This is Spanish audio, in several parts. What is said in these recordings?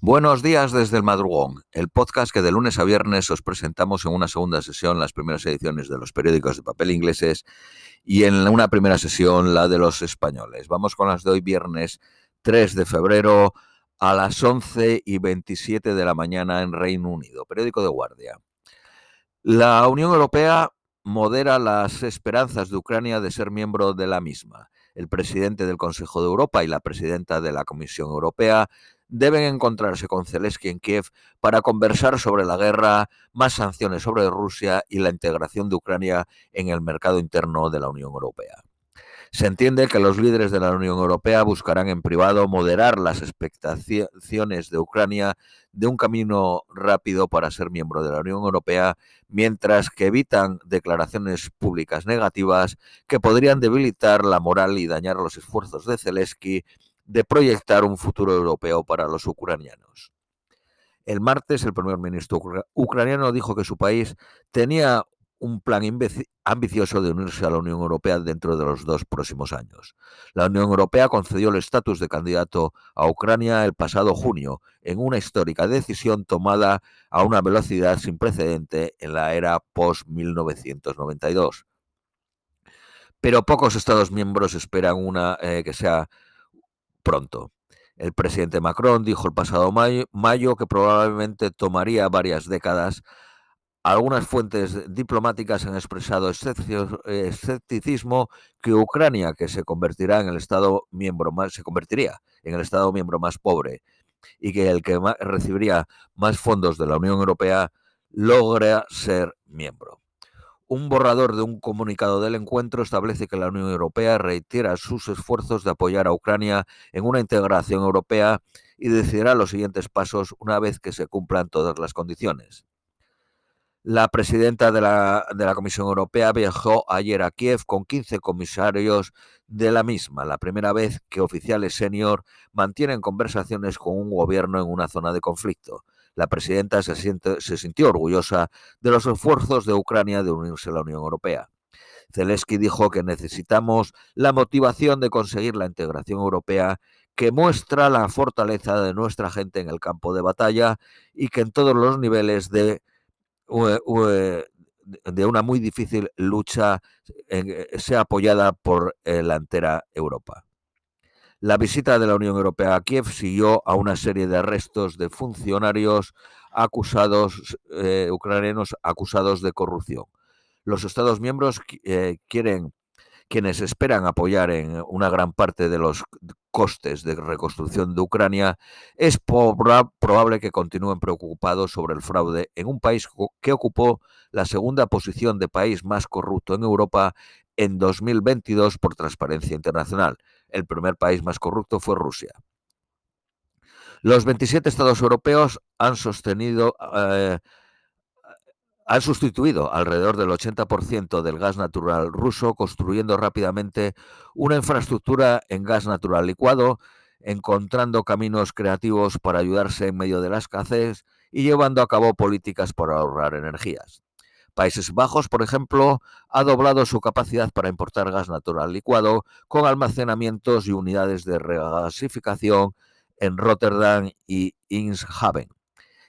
Buenos días desde el madrugón, el podcast que de lunes a viernes os presentamos en una segunda sesión las primeras ediciones de los periódicos de papel ingleses y en una primera sesión la de los españoles. Vamos con las de hoy viernes 3 de febrero a las 11 y 27 de la mañana en Reino Unido, periódico de guardia. La Unión Europea modera las esperanzas de Ucrania de ser miembro de la misma. El presidente del Consejo de Europa y la presidenta de la Comisión Europea deben encontrarse con Zelensky en Kiev para conversar sobre la guerra, más sanciones sobre Rusia y la integración de Ucrania en el mercado interno de la Unión Europea. Se entiende que los líderes de la Unión Europea buscarán en privado moderar las expectaciones de Ucrania de un camino rápido para ser miembro de la Unión Europea, mientras que evitan declaraciones públicas negativas que podrían debilitar la moral y dañar los esfuerzos de Zelensky de proyectar un futuro europeo para los ucranianos. El martes, el primer ministro ucraniano dijo que su país tenía un plan ambicioso de unirse a la Unión Europea dentro de los dos próximos años. La Unión Europea concedió el estatus de candidato a Ucrania el pasado junio, en una histórica decisión tomada a una velocidad sin precedente en la era post-1992. Pero pocos Estados miembros esperan una, eh, que sea pronto. El presidente Macron dijo el pasado mayo, que probablemente tomaría varias décadas. Algunas fuentes diplomáticas han expresado escepticismo que Ucrania, que se convertirá en el estado miembro más, se convertiría en el estado miembro más pobre y que el que recibiría más fondos de la Unión Europea logra ser miembro. Un borrador de un comunicado del encuentro establece que la Unión Europea reitera sus esfuerzos de apoyar a Ucrania en una integración europea y decidirá los siguientes pasos una vez que se cumplan todas las condiciones. La presidenta de la, de la, Comisión Europea viajó ayer a Kiev con 15 comisarios de la misma, la primera vez que oficiales senior mantienen conversaciones con un gobierno en una zona de conflicto la presidenta se, sintió orgullosa de los esfuerzos de Ucrania de unirse a la Unión Europea. Zelensky dijo que necesitamos la motivación de conseguir la integración europea que muestra la fortaleza de nuestra gente en el campo de batalla y que en todos los niveles de, una muy difícil lucha eh, sea apoyada por eh, la entera Europa. La visita de la Unión Europea a Kiev siguió a una serie de arrestos de funcionarios acusados, eh, ucranianos acusados de corrupción. Los Estados miembros eh, quieren, quienes esperan apoyar en una gran parte de los costes de reconstrucción de Ucrania, es probable que continúen preocupados sobre el fraude en un país que ocupó la segunda posición de país más corrupto en Europa en 2022 por Transparencia Internacional el primer país más corrupto fue Rusia. Los 27 estados europeos han sostenido, eh, han sustituido alrededor del 80% del gas natural ruso, construyendo rápidamente una infraestructura en gas natural licuado, encontrando caminos creativos para ayudarse en medio de la escasez y llevando a cabo políticas para ahorrar energías. Países Bajos, por ejemplo, ha doblado su capacidad para importar gas natural licuado con almacenamientos y unidades de regasificación en Rotterdam y Inshaven.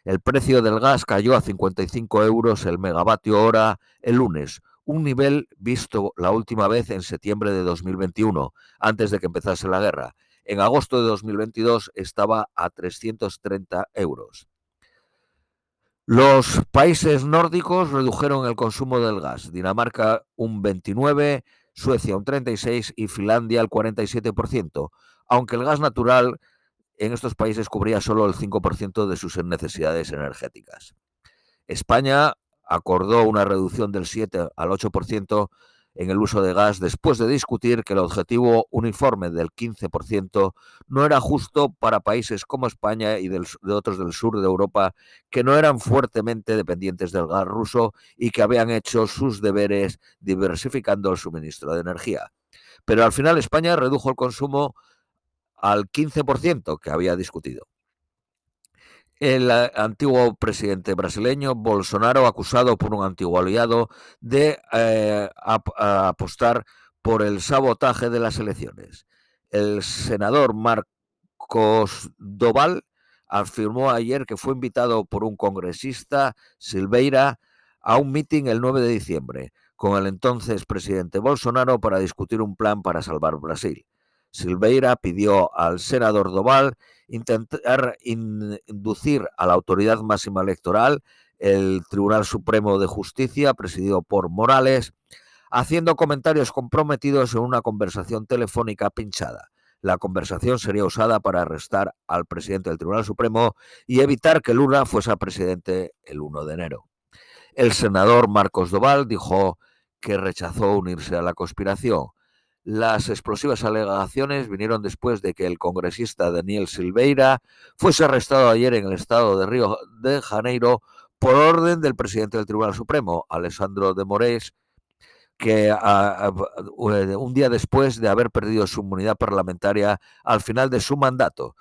El precio del gas cayó a 55 euros el megavatio hora el lunes, un nivel visto la última vez en septiembre de 2021, antes de que empezase la guerra. En agosto de 2022 estaba a 330 euros. Los países nórdicos redujeron el consumo del gas. Dinamarca un 29, Suecia un 36 y Finlandia el 47%, aunque el gas natural en estos países cubría solo el 5% de sus necesidades energéticas. España acordó una reducción del 7 al 8% en el uso de gas después de discutir que el objetivo uniforme del 15% no era justo para países como España y de otros del sur de Europa que no eran fuertemente dependientes del gas ruso y que habían hecho sus deberes diversificando el suministro de energía. Pero al final España redujo el consumo al 15% que había discutido. El antiguo presidente brasileño Bolsonaro, acusado por un antiguo aliado de eh, apostar por el sabotaje de las elecciones. El senador Marcos Doval afirmó ayer que fue invitado por un congresista, Silveira, a un mitin el 9 de diciembre con el entonces presidente Bolsonaro para discutir un plan para salvar Brasil. Silveira pidió al senador Doval intentar inducir a la autoridad máxima electoral, el Tribunal Supremo de Justicia, presidido por Morales, haciendo comentarios comprometidos en una conversación telefónica pinchada. La conversación sería usada para arrestar al presidente del Tribunal Supremo y evitar que Lula fuese presidente el 1 de enero. El senador Marcos Doval dijo que rechazó unirse a la conspiración. Las explosivas alegaciones vinieron después de que el congresista Daniel Silveira fuese arrestado ayer en el estado de Río de Janeiro por orden del presidente del Tribunal Supremo, Alessandro de Moraes, que un día después de haber perdido su inmunidad parlamentaria al final de su mandato.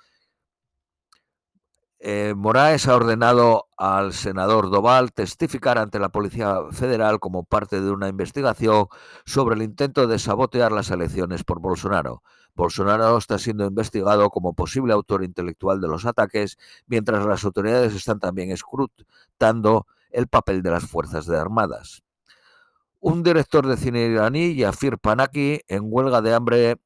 Eh, Moraes ha ordenado al senador Doval testificar ante la Policía Federal como parte de una investigación sobre el intento de sabotear las elecciones por Bolsonaro. Bolsonaro está siendo investigado como posible autor intelectual de los ataques, mientras las autoridades están también escrutando el papel de las Fuerzas de Armadas. Un director de cine iraní, Yafir Panaki, en huelga de hambre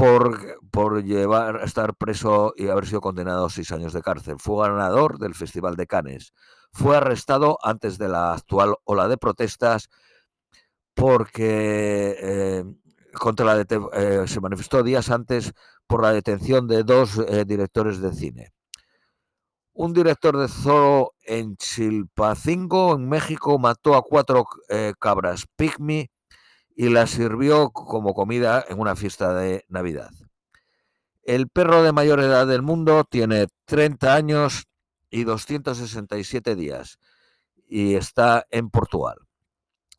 por, por llevar, estar preso y haber sido condenado a seis años de cárcel. Fue ganador del Festival de Cannes. Fue arrestado antes de la actual ola de protestas porque eh, contra la eh, se manifestó días antes por la detención de dos eh, directores de cine. Un director de zoo en Chilpacingo, en México, mató a cuatro cabras pygmy y la sirvió como comida en una fiesta de Navidad. El perro de mayor edad del mundo tiene 30 años y 267 días y está en Portugal.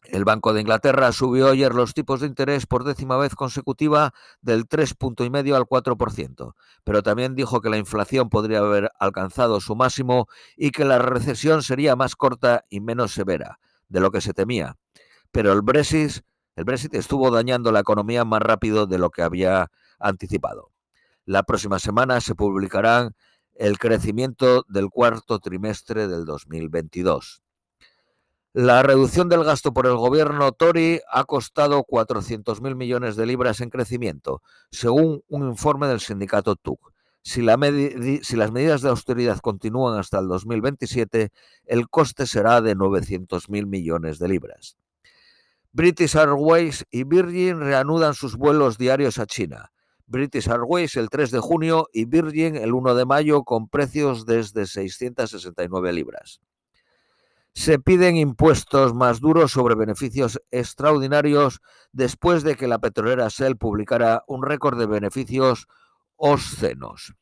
El Banco de Inglaterra subió ayer los tipos de interés por décima vez consecutiva del 3,5 al 4%, pero también dijo que la inflación podría haber alcanzado su máximo y que la recesión sería más corta y menos severa de lo que se temía. Pero el Brexit el Brexit estuvo dañando la economía más rápido de lo que había anticipado. La próxima semana se publicarán el crecimiento del cuarto trimestre del 2022. La reducción del gasto por el gobierno Tory ha costado 400.000 millones de libras en crecimiento, según un informe del sindicato TUC. Si, si, las medidas de austeridad continúan hasta el 2027, el coste será de 900.000 millones de libras. British Airways y Virgin reanudan sus vuelos diarios a China. British Airways el 3 de junio y Virgin el 1 de mayo con precios desde 669 libras. Se piden impuestos más duros sobre beneficios extraordinarios después de que la petrolera Shell publicara un récord de beneficios obscenos.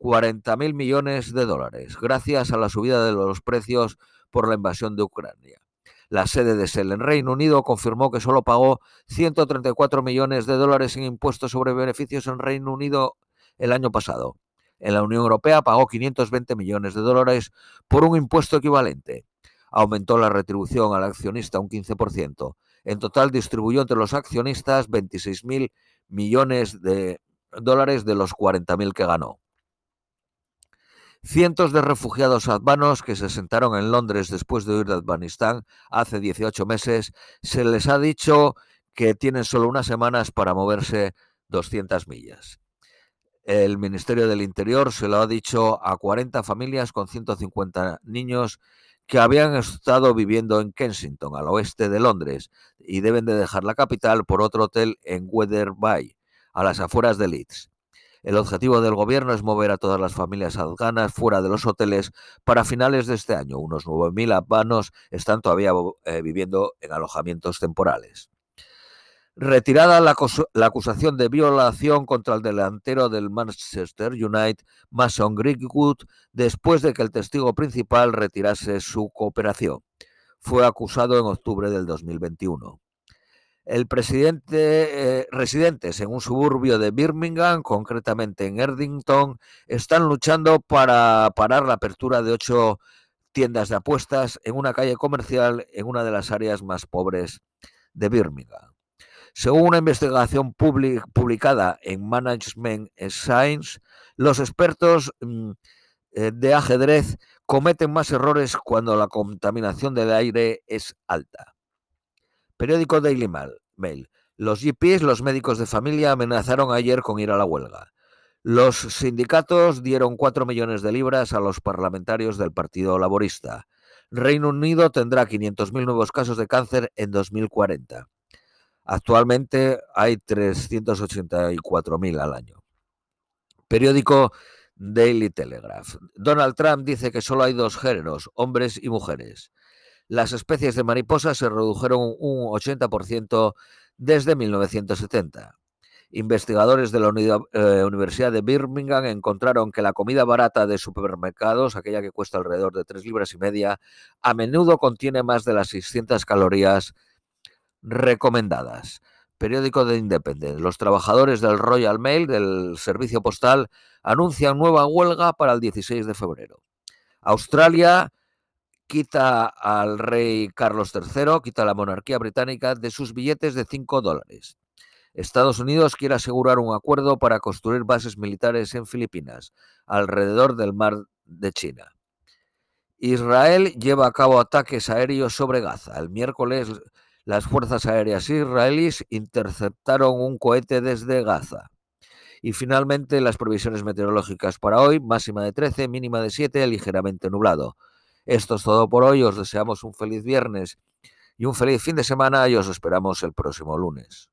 40.000 millones de dólares, gracias a la subida de los precios por la invasión de Ucrania. La sede de Shell en Reino Unido confirmó que solo pagó 134 millones de dólares en impuestos sobre beneficios en Reino Unido el año pasado. En la Unión Europea pagó 520 millones de dólares por un impuesto equivalente. Aumentó la retribución al accionista un 15%. En total distribuyó entre los accionistas 26.000 millones de dólares de los 40.000 que ganó. Cientos de refugiados afganos que se sentaron en Londres después de huir de Afganistán hace 18 meses, se les ha dicho que tienen solo unas semanas para moverse 200 millas. El Ministerio del Interior se lo ha dicho a 40 familias con 150 niños que habían estado viviendo en Kensington, al oeste de Londres, y deben de dejar la capital por otro hotel en Weatherby, a las afueras de Leeds. El objetivo del gobierno es mover a todas las familias afganas fuera de los hoteles para finales de este año. Unos 9.000 afganos están todavía eh, viviendo en alojamientos temporales. Retirada la, acusación de violación contra el delantero del Manchester United, Mason Greenwood, después de que el testigo principal retirase su cooperación. Fue acusado en octubre del 2021. El presidente, eh, residentes en un suburbio de Birmingham, concretamente en Erdington, están luchando para parar la apertura de ocho tiendas de apuestas en una calle comercial en una de las áreas más pobres de Birmingham. Según una investigación publicada en Management Science, los expertos mm, eh, de ajedrez cometen más errores cuando la contaminación del aire es alta. Periódico Daily Mail. Los GPs, los médicos de familia, amenazaron ayer con ir a la huelga. Los sindicatos dieron 4 millones de libras a los parlamentarios del Partido Laborista. Reino Unido tendrá 500.000 nuevos casos de cáncer en 2040. Actualmente hay 384.000 al año. Periódico Daily Telegraph. Donald Trump dice que solo hay dos géneros, hombres y mujeres. Las especies de mariposas se redujeron un 80% desde 1970. Investigadores de la eh, Universidad de Birmingham encontraron que la comida barata de supermercados, aquella que cuesta alrededor de 3 libras y media, a menudo contiene más de las 600 calorías recomendadas. Periódico de Independent. Los trabajadores del Royal Mail, del servicio postal, anuncian nueva huelga para el 16 de febrero. Australia quita al rey Carlos III, quita la monarquía británica de sus billetes de 5 dólares. Estados Unidos quiere asegurar un acuerdo para construir bases militares en Filipinas, alrededor del mar de China. Israel lleva a cabo ataques aéreos sobre Gaza. El miércoles las fuerzas aéreas israelíes interceptaron un cohete desde Gaza. Y finalmente las previsiones meteorológicas para hoy, máxima de 13, mínima de 7, ligeramente nublado. Esto es todo por hoy, os deseamos un feliz viernes y un feliz fin de semana y os esperamos el próximo lunes.